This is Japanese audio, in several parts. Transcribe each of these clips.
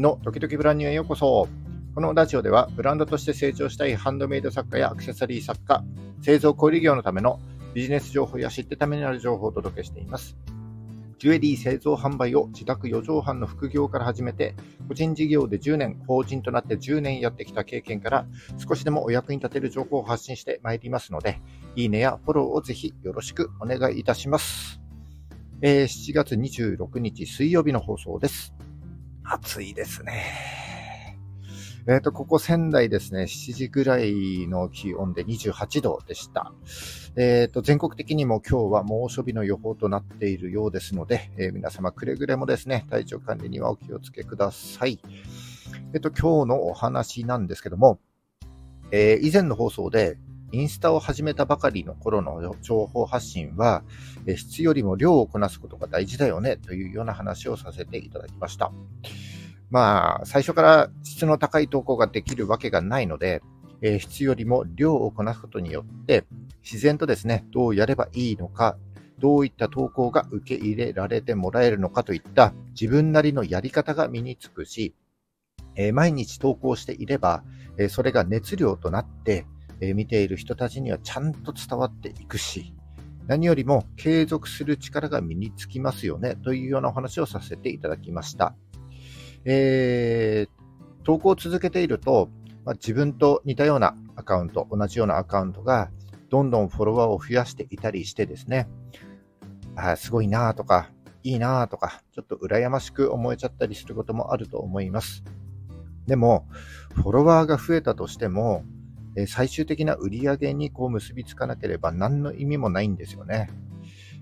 の時々ブランニューへようこそ。このラジオではブランドとして成長したいハンドメイド作家やアクセサリー作家、製造小売業のためのビジネス情報や知ってためになる情報をお届けしています。ジュエリー製造販売を自宅4畳半の副業から始めて、個人事業で10年、法人となって10年やってきた経験から、少しでもお役に立てる情報を発信してまいりますので、いいねやフォローをぜひよろしくお願いいたします。えー、7月26日水曜日の放送です。暑いですね。えっ、ー、と、ここ仙台ですね、7時ぐらいの気温で28度でした。えっ、ー、と、全国的にも今日は猛暑日の予報となっているようですので、えー、皆様くれぐれもですね、体調管理にはお気をつけください。えっ、と、今日のお話なんですけども、え以前の放送で、インスタを始めたばかりの頃の情報発信は、質よりも量をこなすことが大事だよねというような話をさせていただきました。まあ、最初から質の高い投稿ができるわけがないので、質よりも量をこなすことによって、自然とですね、どうやればいいのか、どういった投稿が受け入れられてもらえるのかといった自分なりのやり方が身につくし、毎日投稿していれば、それが熱量となって、え、見ている人たちにはちゃんと伝わっていくし、何よりも継続する力が身につきますよね、というようなお話をさせていただきました。えー、投稿を続けていると、まあ、自分と似たようなアカウント、同じようなアカウントが、どんどんフォロワーを増やしていたりしてですね、あすごいなとか、いいなとか、ちょっと羨ましく思えちゃったりすることもあると思います。でも、フォロワーが増えたとしても、え最終的な売り上げにこう結びつかなければ何の意味もないんですよね。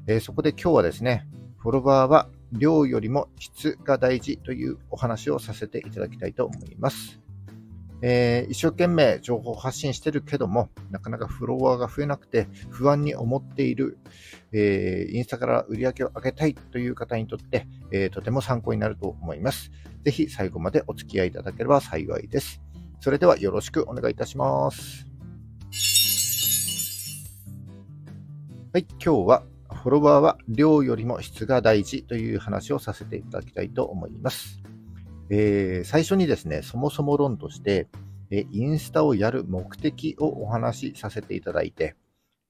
えそこで今日はですね、フォロワーは量よりも質が大事というお話をさせていただきたいと思います。えー、一生懸命情報発信してるけども、なかなかフォロワーが増えなくて不安に思っている、えー、インスタから売り上げを上げたいという方にとって、えー、とても参考になると思います。ぜひ最後までお付き合いいただければ幸いです。それではよろしくお願いいたします。はい、今日はフォロワーは量よりも質が大事という話をさせていただきたいと思います。えー、最初にですね、そもそも論として、えインスタをやる目的をお話しさせていただいて、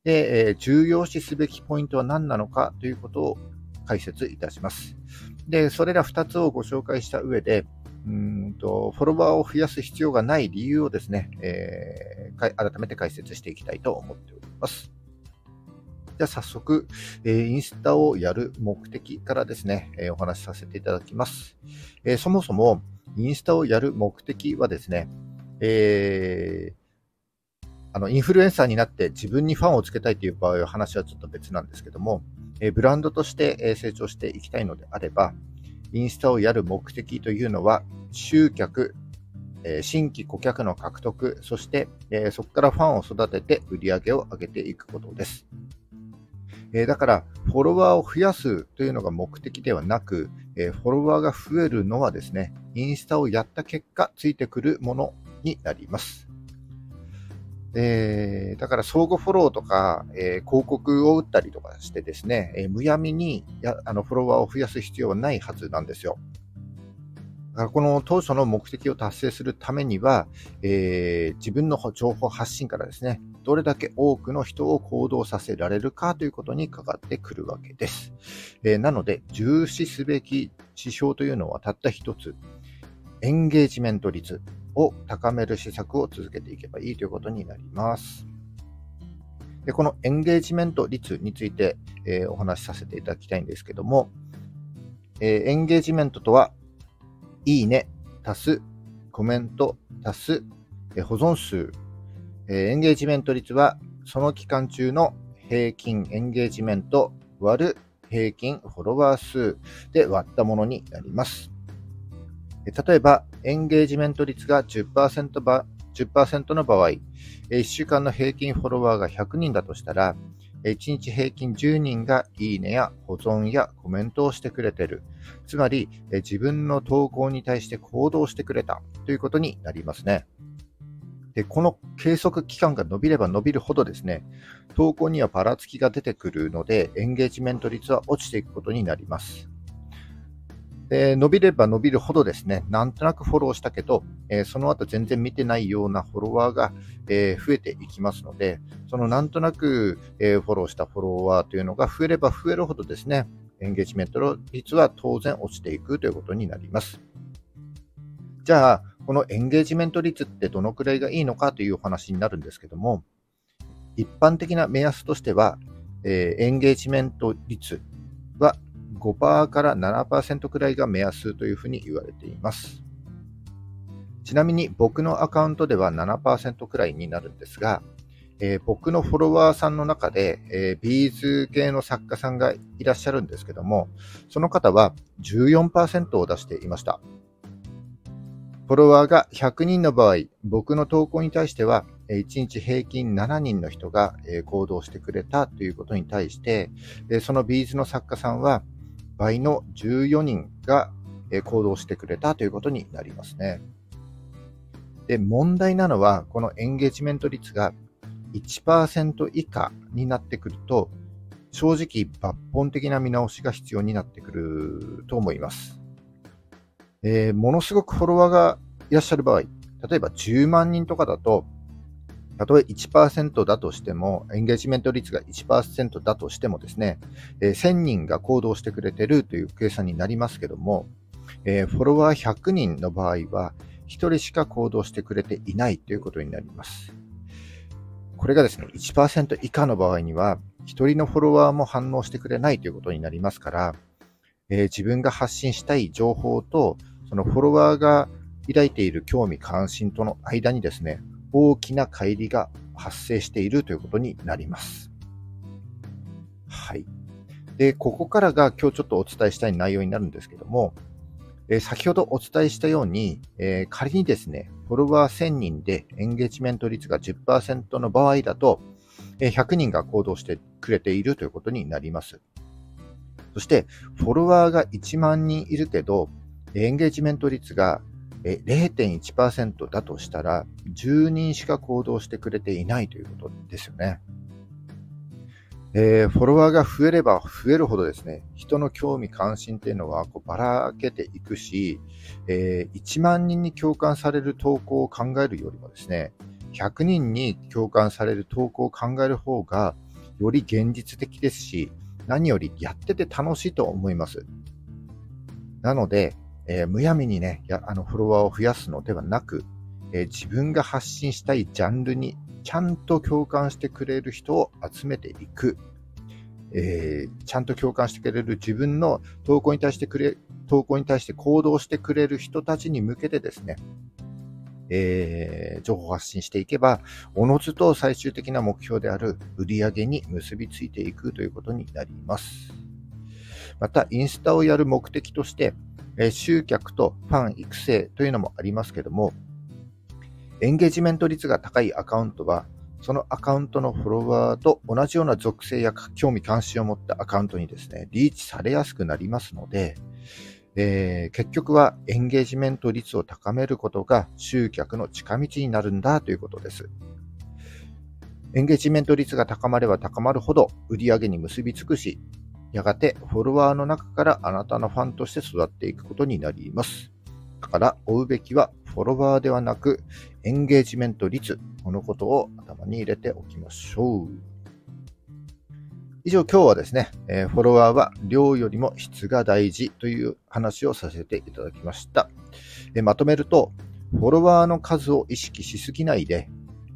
で、え重要視すべきポイントは何なのかということを解説いたします。で、それら2つをご紹介した上で、うんとフォロワーを増やす必要がない理由をですね、えー、改めて解説していきたいと思っております。じゃあ早速、えー、インスタをやる目的からですね、えー、お話しさせていただきます。えー、そもそも、インスタをやる目的はですね、えあの、インフルエンサーになって自分にファンをつけたいという場合は話はちょっと別なんですけども、えブランドとして成長していきたいのであれば、インスタをやる目的というのは、集客、え新規顧客の獲得、そして、えそこからファンを育てて売り上げを上げていくことです。え、だから、フォロワーを増やすというのが目的ではなく、え、フォロワーが増えるのはですね、インスタをやった結果、ついてくるものになります。え、だから相互フォローとか、え、広告を打ったりとかしてですね、え、むやみにやあのフォロワーを増やす必要はないはずなんですよ。この当初の目的を達成するためには、えー、自分の情報発信からですね、どれだけ多くの人を行動させられるかということにかかってくるわけです。えー、なので、重視すべき指標というのはたった一つ、エンゲージメント率を高める施策を続けていけばいいということになります。でこのエンゲージメント率について、えー、お話しさせていただきたいんですけども、えー、エンゲージメントとはいいね、足す、コメント、足す、保存数、えエンゲージメント率はその期間中の平均エンゲージメント割る平均フォロワー数で割ったものになります。例えば、エンゲージメント率が 10%, ば10%の場合、1週間の平均フォロワーが100人だとしたら、1日平均10人がいいねや保存やコメントをしてくれてる。つまり、自分の投稿に対して行動してくれたということになりますね。で、この計測期間が伸びれば伸びるほどですね、投稿にはばらつきが出てくるので、エンゲージメント率は落ちていくことになります。で、伸びれば伸びるほどですね、なんとなくフォローしたけど、えー、その後全然見てないようなフォロワーが、えー、増えていきますので、そのなんとなく、えー、フォローしたフォロワーというのが増えれば増えるほどですね、エンゲージメント率は当然落ちていくということになります。じゃあ、このエンゲージメント率ってどのくらいがいいのかというお話になるんですけども、一般的な目安としては、え、エンゲージメント率は5%から7%くらいが目安というふうに言われています。ちなみに僕のアカウントでは7%くらいになるんですが、えー、僕のフォロワーさんの中で、えー、ビーズ系の作家さんがいらっしゃるんですけども、その方は14%を出していました。フォロワーが100人の場合、僕の投稿に対しては、1日平均7人の人が行動してくれたということに対して、そのビーズの作家さんは倍の14人が行動してくれたということになりますね。で、問題なのは、このエンゲージメント率が1%以下になってくると、正直抜本的な見直しが必要になってくると思います。えー、ものすごくフォロワーがいらっしゃる場合、例えば10万人とかだと、たとえ1%だとしても、エンゲージメント率が1%だとしてもですね、えー、1000人が行動してくれてるという計算になりますけども、えー、フォロワー100人の場合は、1人しか行動してくれていないということになります。これがですね、1%以下の場合には、1人のフォロワーも反応してくれないということになりますから、えー、自分が発信したい情報と、そのフォロワーが抱いている興味関心との間にですね、大きな乖離が発生しているということになります。はい。で、ここからが今日ちょっとお伝えしたい内容になるんですけども、え先ほどお伝えしたように、えー、仮にですね、フォロワー1000人でエンゲージメント率が10%の場合だと、え100人が行動してくれているということになります。そして、フォロワーが1万人いるけど、エンゲージメント率が0.1%だとしたら、10人しか行動してくれていないということですよね。えー、フォロワーが増えれば増えるほどですね、人の興味関心っていうのはこうばらけていくし、えー、1万人に共感される投稿を考えるよりもですね、100人に共感される投稿を考える方がより現実的ですし、何よりやってて楽しいと思います。なので、えー、むやみにね、やあのフォロワーを増やすのではなく、えー、自分が発信したいジャンルにちゃんと共感してくれる人を集めていく。えー、ちゃんと共感してくれる自分の投稿に対してくれ、投稿に対して行動してくれる人たちに向けてですね、えー、情報発信していけば、おのずと最終的な目標である売り上げに結びついていくということになります。また、インスタをやる目的として、え集客とファン育成というのもありますけども、エンゲージメント率が高いアカウントは、そのアカウントのフォロワーと同じような属性や興味関心を持ったアカウントにですね、リーチされやすくなりますので、えー、結局はエンゲージメント率を高めることが集客の近道になるんだということです。エンゲージメント率が高まれば高まるほど売り上げに結びつくし、やがてフォロワーの中からあなたのファンとして育っていくことになります。だから追うべきはフォロワーではなくエンゲージメント率、このことを頭に入れておきましょう。以上今日はですね、えフォロワーは量よりも質が大事という話をさせていただきました。えまとめると、フォロワーの数を意識しすぎないで、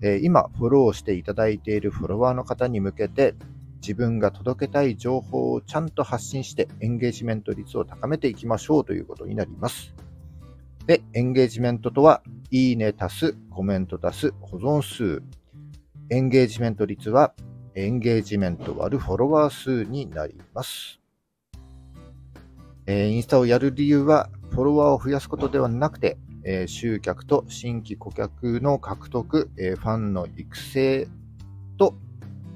え今フォローしていただいているフォロワーの方に向けて自分が届けたい情報をちゃんと発信してエンゲージメント率を高めていきましょうということになります。で、エンゲージメントとは、いいね足す、コメント足す、保存数。エンゲージメント率は、エンゲージメント割るフォロワー数になります。えー、インスタをやる理由は、フォロワーを増やすことではなくて、えー、集客と新規顧客の獲得、えー、ファンの育成と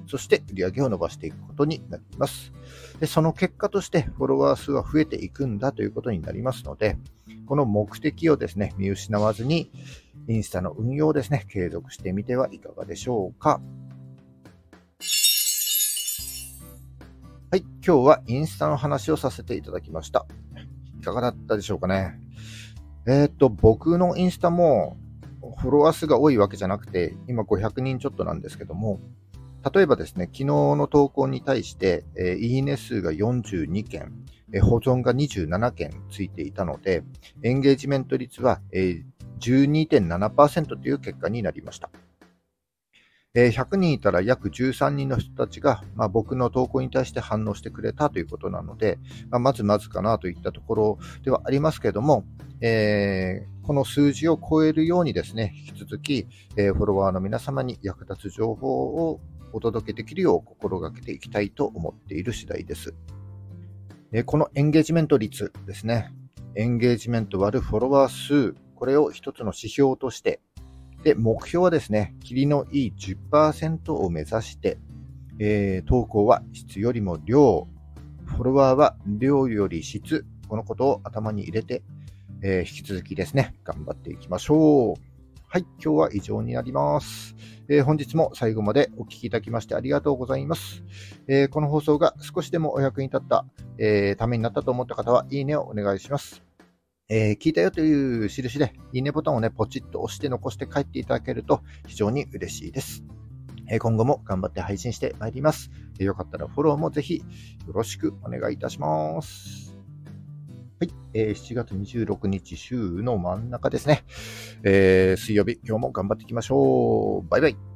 そして売り上げを伸ばしていくことになります。でその結果としてフォロワー数は増えていくんだということになりますので、この目的をですね、見失わずに、インスタの運用をですね、継続してみてはいかがでしょうか。はい、今日はインスタの話をさせていただきました。いかがだったでしょうかね。えー、っと、僕のインスタも、フォロワー数が多いわけじゃなくて、今500人ちょっとなんですけども、例えばですね、昨日の投稿に対して、えー、いいね数が42件、えー、保存が27件ついていたので、エンゲージメント率は、えー、12.7%という結果になりました。え100人いたら約13人の人たちが、まあ、僕の投稿に対して反応してくれたということなので、まあ、まずまずかなといったところではありますけれども、えー、この数字を超えるようにですね、引き続き、えー、フォロワーの皆様に役立つ情報をお届けできるよう心がけていきたいと思っている次第です。え、このエンゲージメント率ですね、エンゲージメント割るフォロワー数、これを一つの指標として、で、目標はですね、霧のいい10%を目指して、えー、投稿は質よりも量、フォロワーは量より質、このことを頭に入れて、えー、引き続きですね、頑張っていきましょう。はい、今日は以上になります。えー、本日も最後までお聴きいただきましてありがとうございます。えー、この放送が少しでもお役に立った、えー、ためになったと思った方は、いいねをお願いします。えー、聞いたよという印で、いいねボタンをね、ポチッと押して残して帰っていただけると非常に嬉しいです。えー、今後も頑張って配信してまいります。えー、よかったらフォローもぜひよろしくお願いいたします。はい、えー、7月26日週の真ん中ですね。えー、水曜日、今日も頑張っていきましょう。バイバイ。